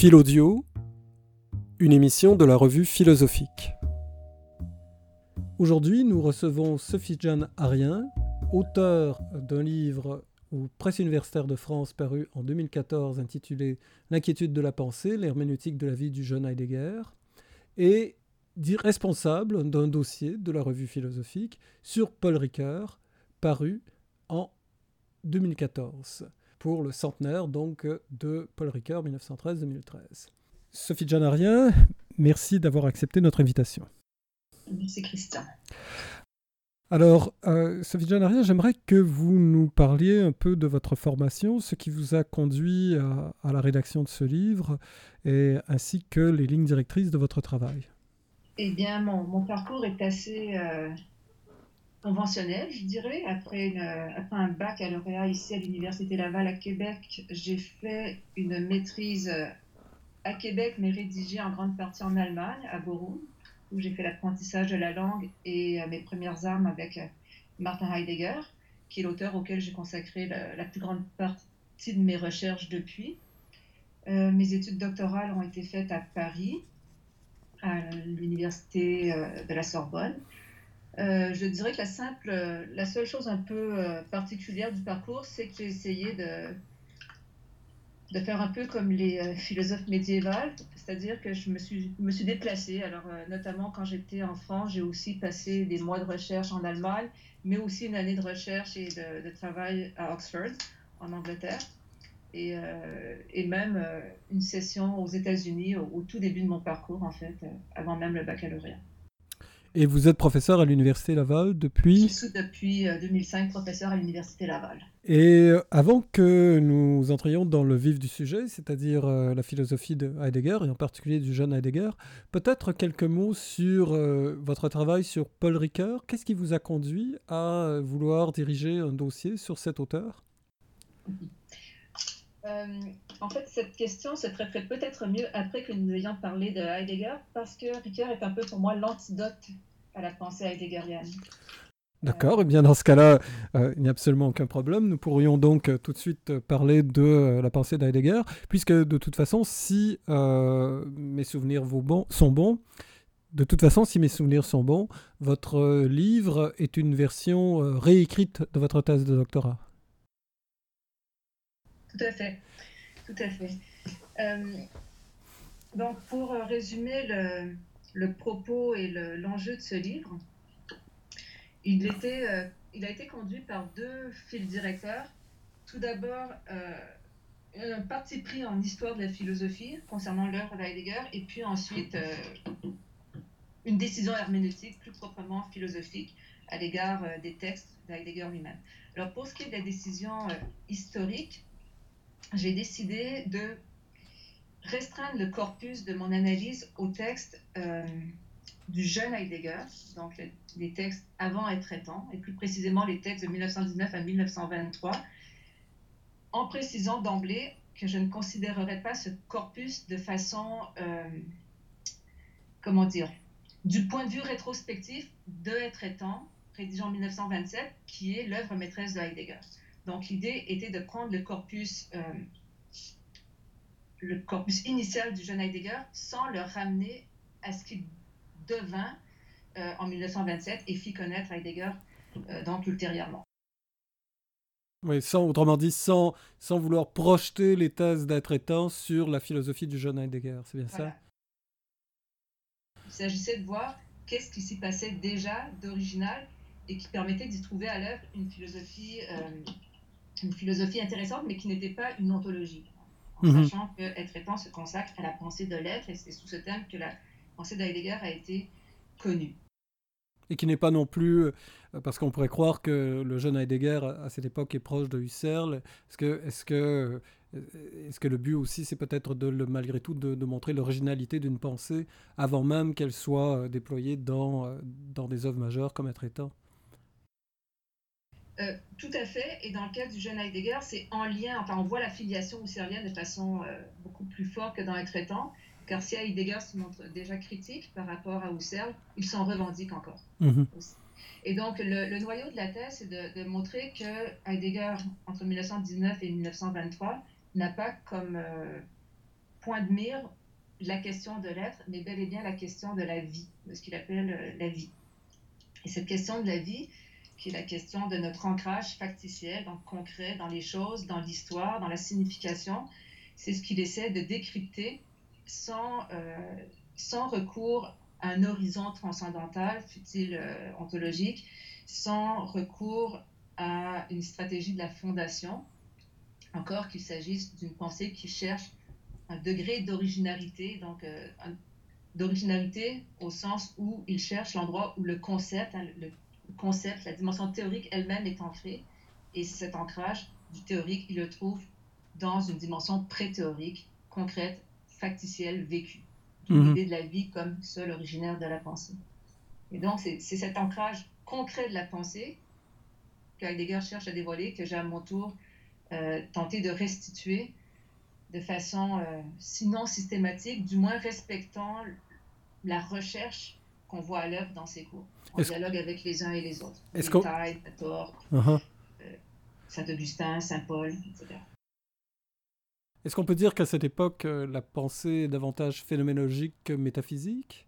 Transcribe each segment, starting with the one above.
Philaudio, une émission de la revue philosophique. Aujourd'hui, nous recevons Sophie-Jeanne Arien, auteure d'un livre aux Presse universitaire de France paru en 2014 intitulé L'inquiétude de la pensée, l'herméneutique de la vie du jeune Heidegger, et responsable d'un dossier de la revue philosophique sur Paul Ricoeur, paru en 2014, pour le centenaire donc de Paul Ricoeur 1913-2013. Sophie Janarien, merci d'avoir accepté notre invitation. Merci Christian. Alors, euh, Sophie Janarien, j'aimerais que vous nous parliez un peu de votre formation, ce qui vous a conduit à, la rédaction de ce livre, et, ainsi que les lignes directrices de votre travail. Eh bien, mon, parcours est assez euh, conventionnel, je dirais. Après, après un baccalauréat ici à l'Université Laval à Québec, j'ai fait une maîtrise euh, à Québec, mais rédigée en grande partie en Allemagne, à Borum, où j'ai fait l'apprentissage de la langue et euh, mes premières armes avec Martin Heidegger, qui est l'auteur auquel j'ai consacré la, plus grande partie de mes recherches depuis. mes études doctorales ont été faites à Paris à l'université euh, de la Sorbonne. Euh, je dirais que la simple, la seule chose un peu euh, particulière du parcours, c'est que j'ai essayé de, faire un peu comme les philosophes médiévaux, c'est-à-dire que je me suis, déplacée. Alors, notamment quand j'étais en France, j'ai aussi passé des mois de recherche en Allemagne, mais aussi une année de recherche et de, travail à Oxford, en Angleterre et, euh, même euh, une session aux États-Unis au, tout début de mon parcours, en fait, euh, avant même le baccalauréat. Et vous êtes professeur à l'Université Laval depuis Je suis depuis 2005 professeur à l'Université Laval. Et avant que nous entrions dans le vif du sujet, c'est-à-dire la philosophie de Heidegger, et en particulier du jeune Heidegger, peut-être quelques mots sur votre travail sur Paul Ricoeur. Qu'est-ce qui vous a conduit à vouloir diriger un dossier sur cet auteur? Euh, en fait, cette question se traiterait peut-être mieux après que nous ayons parlé de Heidegger, parce que Ricoeur est un peu pour moi l'antidote à la pensée heideggerienne. D'accord, et bien dans ce cas-là, euh, il n'y a absolument aucun problème. Nous pourrions donc euh, tout de suite parler de la pensée d'Heidegger, puisque de toute façon, si mes souvenirs sont bons, de toute façon, si mes souvenirs sont bons, votre livre est une version réécrite de votre thèse de doctorat. Tout à fait. Tout à fait. Euh, donc, pour résumer le, propos et l'enjeu de ce livre, euh, il a été conduit par deux fils directeurs. Tout d'abord, euh, un parti pris en histoire de la philosophie concernant l'œuvre d'Heidegger, et puis ensuite une décision herméneutique plus proprement philosophique à l'égard des textes d'Heidegger lui-même. Alors, pour ce qui est de la décision historique, j'ai décidé de restreindre le corpus de mon analyse au texte euh, du jeune Heidegger, donc les textes avant et traitant, et plus précisément les textes de 1919 à 1923, en précisant d'emblée que je ne considérerais pas ce corpus de façon, euh, comment dire, du point de vue rétrospectif de et traitant, rédigé en 1927, qui est l'œuvre maîtresse de Heidegger. Donc l'idée était de prendre le corpus, euh, le corpus initial du jeune Heidegger sans le ramener à ce qu'il devint euh, en 1927 et fit connaître Heidegger euh, donc ultérieurement. Oui, sans, autrement dit, sans, sans vouloir projeter les thèses d'être étant sur la philosophie du jeune Heidegger, c'est bien ça? Il s'agissait de voir qu'est-ce qui s'y passait déjà d'original et qui permettait d'y trouver à l'œuvre une philosophie une philosophie intéressante, mais qui n'était pas une ontologie. En mhm. sachant que Être étant se consacre à la pensée de l'être, et c'est sous ce thème que la pensée d'Heidegger a été connue. Et qui n'est pas non plus, euh, parce qu'on pourrait croire que le jeune Heidegger à cette époque est proche de Husserl. Est-ce que, est-ce que, euh, est-ce que le but aussi, c'est peut-être de, malgré tout de, montrer l'originalité d'une pensée avant même qu'elle soit euh, déployée dans, dans des œuvres majeures comme Être étant? Euh, tout à fait. Et dans le cas du jeune Heidegger, c'est en lien, enfin, on voit la filiation husserlienne de façon euh, beaucoup plus forte que dans les traitants. Car si Heidegger se montre déjà critique par rapport à Husserl, il s'en revendique encore. Mhm. Et donc, le, noyau de la thèse, c'est de, montrer que Heidegger, entre 1919 et 1923, n'a pas comme, euh, point de mire la question de l'être, mais bel et bien la question de la vie, de ce qu'il appelle la vie. Et cette question de la vie, qui est la question de notre ancrage factitiel, donc concret, dans les choses, dans l'histoire, dans la signification, c'est ce qu'il essaie de décrypter sans, euh, sans recours à un horizon transcendantal, fut-il euh, ontologique, sans recours à une stratégie de la fondation, encore qu'il s'agisse d'une pensée qui cherche un degré d'originalité, donc euh, d'originalité au sens où il cherche l'endroit où le concept, hein, le concept, la dimension théorique elle-même est ancrée, et cet ancrage du théorique, il le trouve dans une dimension pré-théorique, concrète, factitielle, vécue. Mhm. L'idée de la vie comme seul originaire de la pensée. Et donc, c'est cet ancrage concret de la pensée que Heidegger cherche à dévoiler, que j'ai à mon tour euh, tenté de restituer de façon, euh, sinon systématique, du moins respectant la recherche qu'on voit à l'œuvre dans ses cours, en dialogue avec les uns et les autres. Est-ce qu'on... Uh-huh. Euh, Saint-Augustin, Saint-Paul, etc. Est-ce qu'on peut dire qu'à cette époque, euh, la pensée est davantage phénoménologique que métaphysique?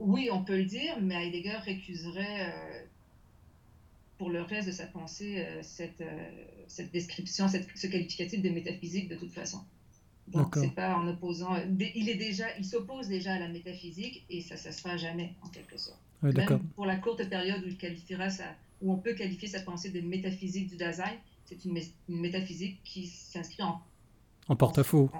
Oui, on peut le dire, mais Heidegger récuserait pour le reste de sa pensée euh, cette, euh, cette, description, cette, ce qualificatif de métaphysique de toute façon. Donc, c'est pas en opposant. Il est déjà, il s'oppose déjà à la métaphysique et ça, ça se fera jamais en quelque sorte. Même pour la courte période où il qualifiera ça, où on peut qualifier sa pensée de métaphysique du Dasein, c'est une, une, métaphysique qui s'inscrit en, en porte-à-faux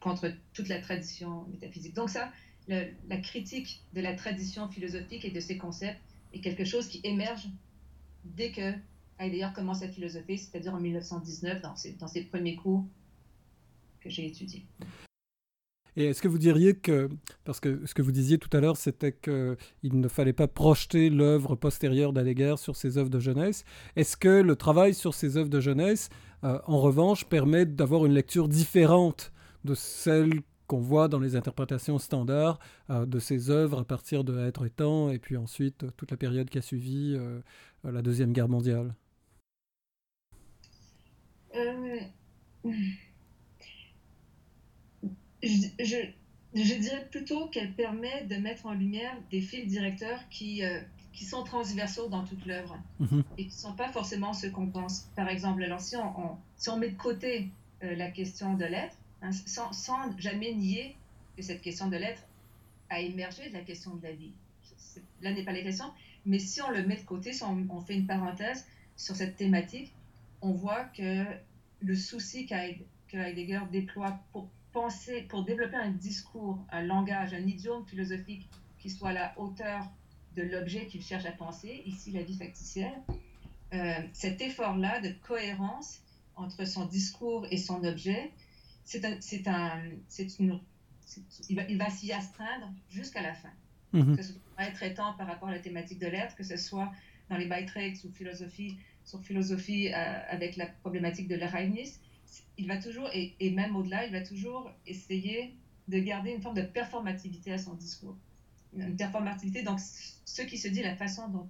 contre toute la tradition métaphysique. Donc ça, la critique de la tradition philosophique et de ses concepts est quelque chose qui émerge dès que Heidegger commence à philosopher, c'est-à-dire en 1919, dans ses, dans ses premiers cours que j'ai étudiés. Et est-ce que vous diriez que, parce que ce que vous disiez tout à l'heure, c'était qu'il ne fallait pas projeter l'œuvre postérieure d'Heidegger sur ses œuvres de jeunesse, est-ce que le travail sur ses œuvres de jeunesse, euh, en revanche, permet d'avoir une lecture différente de celle qu'on voit dans les interprétations standards euh, de ses œuvres à partir de Être et Temps, et puis ensuite euh, toute la période qui a suivi euh, la Deuxième Guerre mondiale? Je, dirais plutôt qu'elle permet de mettre en lumière des fils directeurs qui, qui sont transversaux dans toute l'œuvre mhm. et qui ne sont pas forcément ceux qu'on pense. Par exemple, alors si on, si on met de côté la question de l'être, Hein, sans, jamais nier que cette question de l'être a émergé de la question de la vie. Là n'est pas la question, mais si on le met de côté, si on, fait une parenthèse sur cette thématique, on voit que le souci que Heidegger déploie pour penser, pour développer un discours, un langage, un idiome philosophique qui soit à la hauteur de l'objet qu'il cherche à penser, ici la vie factitielle, euh, cet effort-là de cohérence entre son discours et son objet, c'est un, c'est un, c'est une, il va, il va s'y astreindre jusqu'à la fin. Mm-hmm. Que ce soit traitant par rapport à la thématique de l'être, que ce soit dans les Beiträge ou philosophie, sur philosophie euh, avec la problématique de l'Ereignis, il va toujours, et, et même au-delà, il va toujours essayer de garder une forme de performativité à son discours. Une performativité, donc ce qui se dit, la façon dont,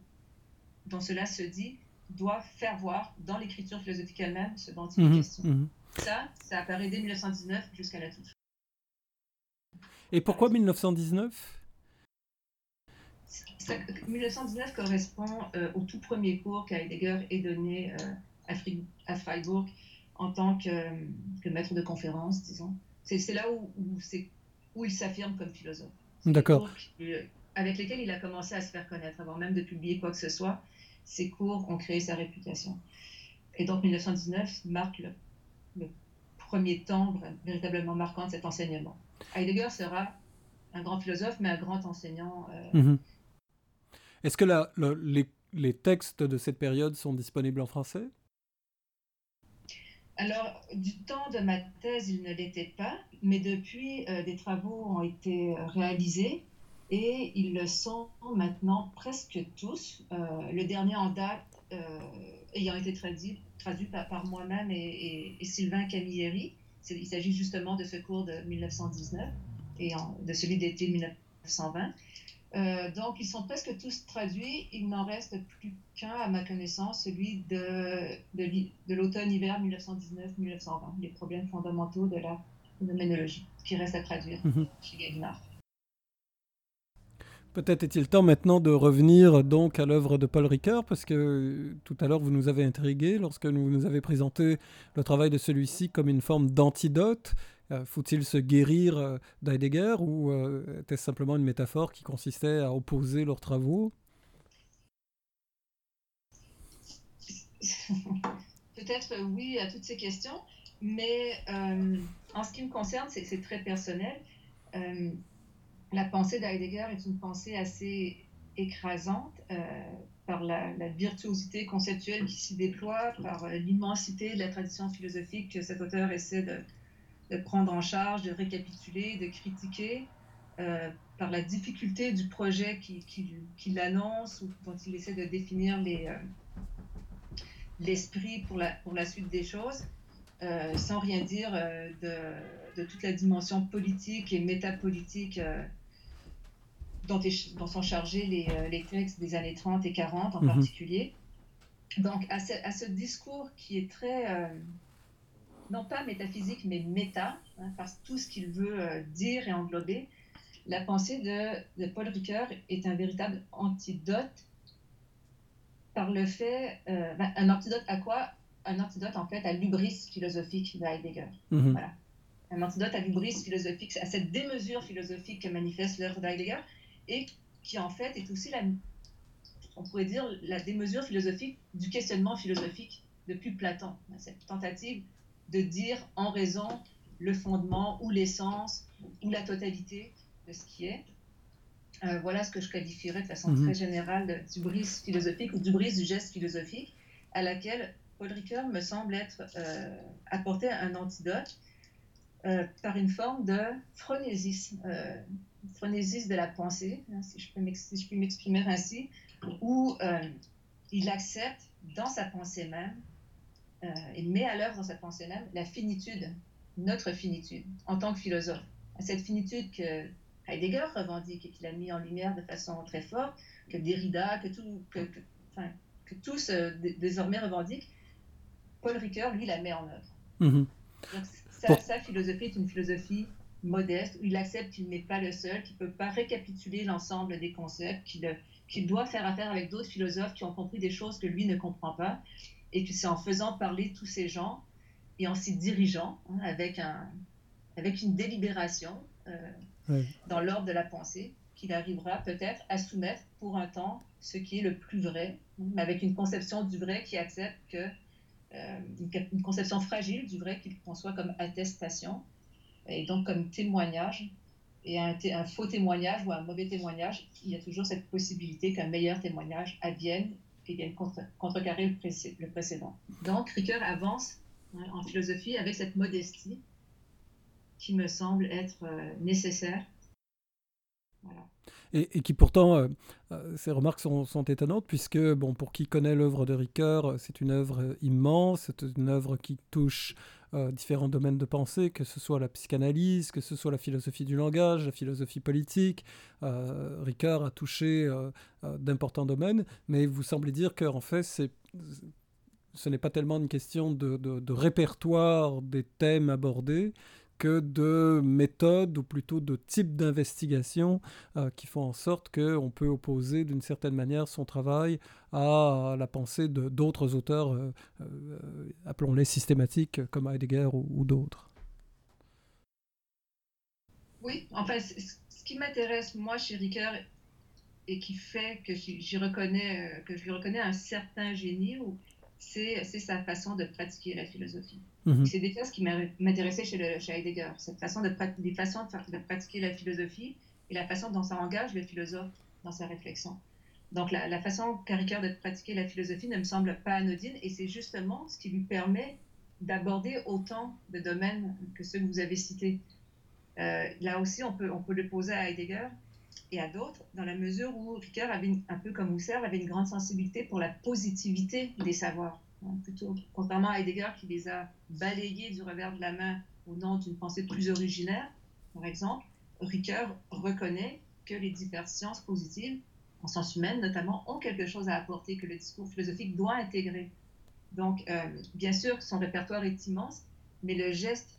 dont cela se dit, doit faire voir dans l'écriture philosophique elle-même ce dont il est mm-hmm. question. Mm-hmm. Ça, ça apparaît dès 1919 jusqu'à la toute Et pourquoi 1919 1919 correspond euh, au tout premier cours qu'Heidegger ait donné euh, à, Freiburg en tant que, maître de conférence, disons. C'est là où, où, il s'affirme comme philosophe. D'accord. Avec lesquels il a commencé à se faire connaître, avant même de publier quoi que ce soit. Ces cours ont créé sa réputation. Et donc 1919 marque le le premier temps véritablement marquant de cet enseignement. Heidegger sera un grand philosophe, mais un grand enseignant. Euh, mhm. Est-ce que la, les, les, textes de cette période sont disponibles en français? Alors, du temps de ma thèse, il ne l'était pas, mais depuis, euh, des travaux ont été euh, réalisés et ils le sont maintenant presque tous. le dernier en date ayant été traduit traduit par, moi-même et, Sylvain Camilleri. Il s'agit justement de ce cours de 1919 et de celui d'été 1920. Euh, donc, ils sont presque tous traduits. Il n'en reste plus qu'un, à ma connaissance, celui de, de, l'automne-hiver 1919-1920, les problèmes fondamentaux de la phénoménologie, qui reste à traduire mhm. chez Gallimard. Peut-être est-il temps maintenant de revenir donc à l'œuvre de Paul Ricoeur, parce que tout à l'heure vous nous avez intrigué lorsque vous nous avez présenté le travail de celui-ci comme une forme d'antidote. Euh, faut-il se guérir euh, d'Heidegger ou euh, était-ce simplement une métaphore qui consistait à opposer leurs travaux? Peut-être oui à toutes ces questions, mais en ce qui me concerne, c'est très personnel. La pensée d'Heidegger est une pensée assez écrasante par la, virtuosité conceptuelle qui s'y déploie, par l'immensité de la tradition philosophique que cet auteur essaie de, prendre en charge, de récapituler, de critiquer, euh, par la difficulté du projet qu'il qui, annonce ou dont il essaie de définir l'esprit pour, la, pour la suite des choses. sans rien dire de, toute la dimension politique et métapolitique dont, sont chargés euh, les, textes des années 30 et 40 en mhm. particulier. Donc, à ce, discours qui est très, euh, non pas métaphysique, mais méta, hein, parce que tout ce qu'il veut euh, dire et englober, la pensée de, Paul Ricoeur est un véritable antidote par le fait, ben, un antidote à quoi? Un antidote en fait à l'ubris philosophique de Heidegger. Mhm. Voilà. Un antidote à l'ubris philosophique, à cette démesure philosophique que manifeste l'œuvre d'Heidegger, et qui en fait est aussi la, on pourrait dire, la démesure philosophique du questionnement philosophique depuis Platon. Cette tentative de dire en raison le fondement ou l'essence ou la totalité de ce qui est. Euh, voilà ce que je qualifierais de façon mhm. très générale du brise philosophique ou du brise du geste philosophique, à laquelle Paul Ricoeur me semble être euh, apporté un antidote euh, par une forme de phronésisme, phronésisme de la pensée, hein, si je peux m'exprimer ainsi, où il accepte dans sa pensée même, et met à l'œuvre dans sa pensée même, la finitude, notre finitude, en tant que philosophe. Cette finitude que Heidegger revendique et qu'il a mis en lumière de façon très forte, que Derrida, que, tout, que, que, tous désormais revendiquent, Paul Ricoeur, lui, la met en œuvre. Mm-hmm. Sa, philosophie est une philosophie modeste, où il accepte qu'il n'est pas le seul, qu'il ne peut pas récapituler l'ensemble des concepts, qu'il doit faire affaire avec d'autres philosophes qui ont compris des choses que lui ne comprend pas, et que c'est en faisant parler tous ces gens et en s'y dirigeant hein, avec, un, avec une délibération euh, dans l'ordre de la pensée qu'il arrivera peut-être à soumettre pour un temps ce qui est le plus vrai, mais avec une conception du vrai qui accepte que euh, une, conception fragile du vrai qu'il conçoit comme attestation et donc comme témoignage. Et un, un, faux témoignage ou un mauvais témoignage, il y a toujours cette possibilité qu'un meilleur témoignage advienne et vienne contre, contrecarrer le, le, précédent. Donc, Ricoeur avance hein, en philosophie avec cette modestie qui me semble être euh, nécessaire. Voilà et, qui pourtant, euh, euh, ces remarques sont, étonnantes, puisque bon, pour qui connaît l'œuvre de Ricoeur, c'est une œuvre immense, c'est une œuvre qui touche différents domaines de pensée, que ce soit la psychanalyse, que ce soit la philosophie du langage, la philosophie politique. Ricoeur a touché d'importants domaines, mais vous semblez dire qu'en fait, ce n'est pas tellement une question de, répertoire des thèmes abordés, que de méthodes ou plutôt de types d'investigation euh, qui font en sorte qu'on peut opposer d'une certaine manière son travail à la pensée d'autres auteurs, euh, euh, appelons-les systématiques comme Heidegger ou, d'autres. Oui, enfin, ce qui m'intéresse moi chez Ricoeur et qui fait que j'y reconnais, que je lui reconnais un certain génie, c'est sa façon de pratiquer la philosophie. Mhm. C'est déjà ce qui m'intéressait chez, Heidegger, cette façon de, des façons de, pratiquer la philosophie et la façon dont ça engage le philosophe dans sa réflexion. Donc la, façon Ricoeur de pratiquer la philosophie ne me semble pas anodine et c'est justement ce qui lui permet d'aborder autant de domaines que ceux que vous avez cités. Euh, là aussi, on peut, on peut le poser à Heidegger et à d'autres, dans la mesure où Ricoeur avait, un peu comme Husserl, avait une grande sensibilité pour la positivité des savoirs. Plutôt, contrairement à Heidegger qui les a balayés du revers de la main au nom d'une pensée plus originaire, par exemple, Ricoeur reconnaît que les diverses sciences positives, en sciences humaines notamment, ont quelque chose à apporter que le discours philosophique doit intégrer. Donc, euh, bien sûr, son répertoire est immense, mais le geste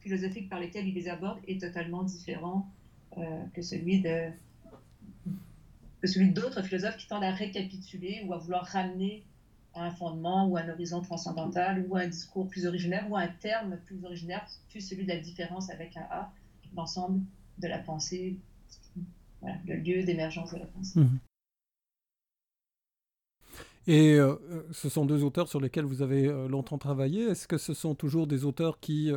philosophique par lequel il les aborde est totalement différent que celui de que celui d'autres philosophes qui tendent à récapituler ou à vouloir ramener à un fondement ou à un horizon transcendantal ou à un discours plus originaire ou à un terme plus originaire, plus celui de la différence avec un A, l'ensemble de la pensée, le lieu d'émergence de la pensée. Mmh. Et euh, euh, ce sont deux auteurs sur lesquels vous avez euh, longtemps travaillé. Est-ce que ce sont toujours des auteurs qui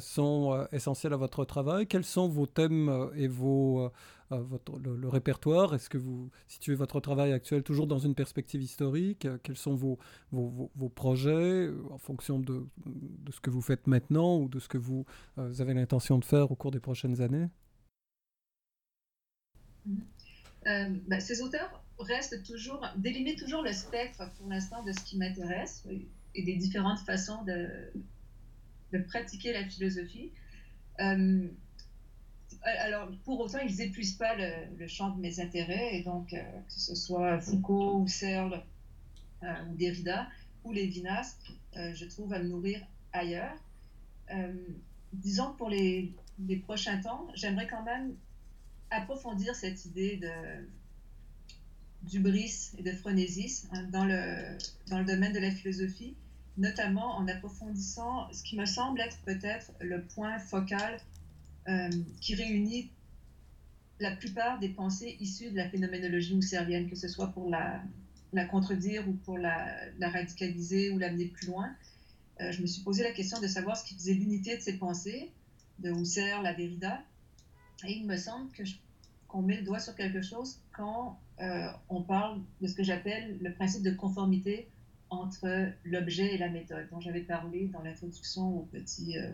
sont essentiels à votre travail? Quels sont vos thèmes et vos, le, répertoire? Est-ce que vous situez votre travail actuel toujours dans une perspective historique? Quels sont vos, vos, projets en fonction de, de, ce que vous faites maintenant ou de ce que vous avez l'intention de faire au cours des prochaines années? Bah, Ces auteurs reste toujours, délimite toujours le spectre pour l'instant de ce qui m'intéresse et des différentes façons de, de pratiquer la philosophie. Euh, alors, pour autant, ils n'épuisent pas le, champ de mes intérêts, et donc, euh, que ce soit Foucault ou Searle euh, ou Derrida ou Lévinas, je trouve à me nourrir ailleurs. disons que pour les, les prochains temps, j'aimerais quand même approfondir cette idée de, d'ubris et de phronésis hein, dans, le, dans le domaine de la philosophie, notamment en approfondissant ce qui me semble être peut-être le point focal euh, qui réunit la plupart des pensées issues de la phénoménologie husserlienne, que ce soit pour la, la contredire ou pour la, radicaliser ou l'amener plus loin. Euh, je me suis posé la question de savoir ce qui faisait l'unité de ces pensées, de Husserl à Derrida, et il me semble qu'on met le doigt sur quelque chose quand euh, on parle de ce que j'appelle le principe de conformité entre l'objet et la méthode, dont j'avais parlé dans l'introduction au petit euh,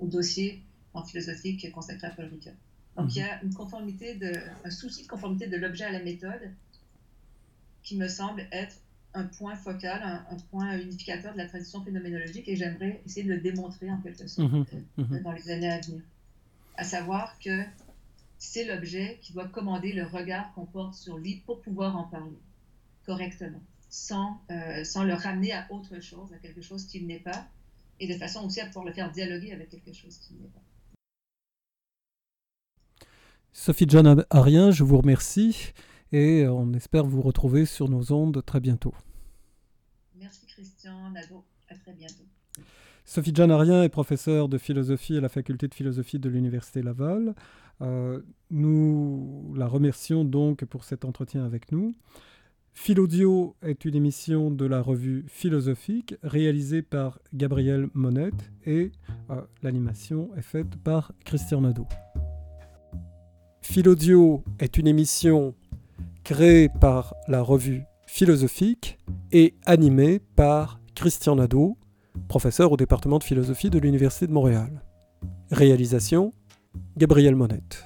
au, dossier en philosophie qui est consacré à Paul Ricoeur. Donc il y a une conformité de, un souci de conformité de l'objet à la méthode qui me semble être un point focal, un, point unificateur de la tradition phénoménologique et j'aimerais essayer de le démontrer en quelque sorte mmh euh, mmh dans les années à venir. À savoir que c'est l'objet qui doit commander le regard qu'on porte sur lui pour pouvoir en parler correctement, sans, euh, sans le ramener à autre chose, à quelque chose qu'il n'est pas, et de façon aussi à pouvoir le faire dialoguer avec quelque chose qu'il n'est pas. Sophie John Arien, je vous remercie et on espère vous retrouver sur nos ondes très bientôt. Merci Christian, Nado, à très bientôt. Sophie John Arien est professeure de philosophie à la faculté de philosophie de l'Université Laval. Euh, nous la remercions donc pour cet entretien avec nous. Philodio est une émission de la revue philosophique réalisée par Gabriel Monette et euh, l'animation est faite par Christian Nadeau. Philodio est une émission créée par la revue philosophique et animée par Christian Nadeau, professeur au département de philosophie de l'Université de Montréal. Réalisation Gabriel Monette.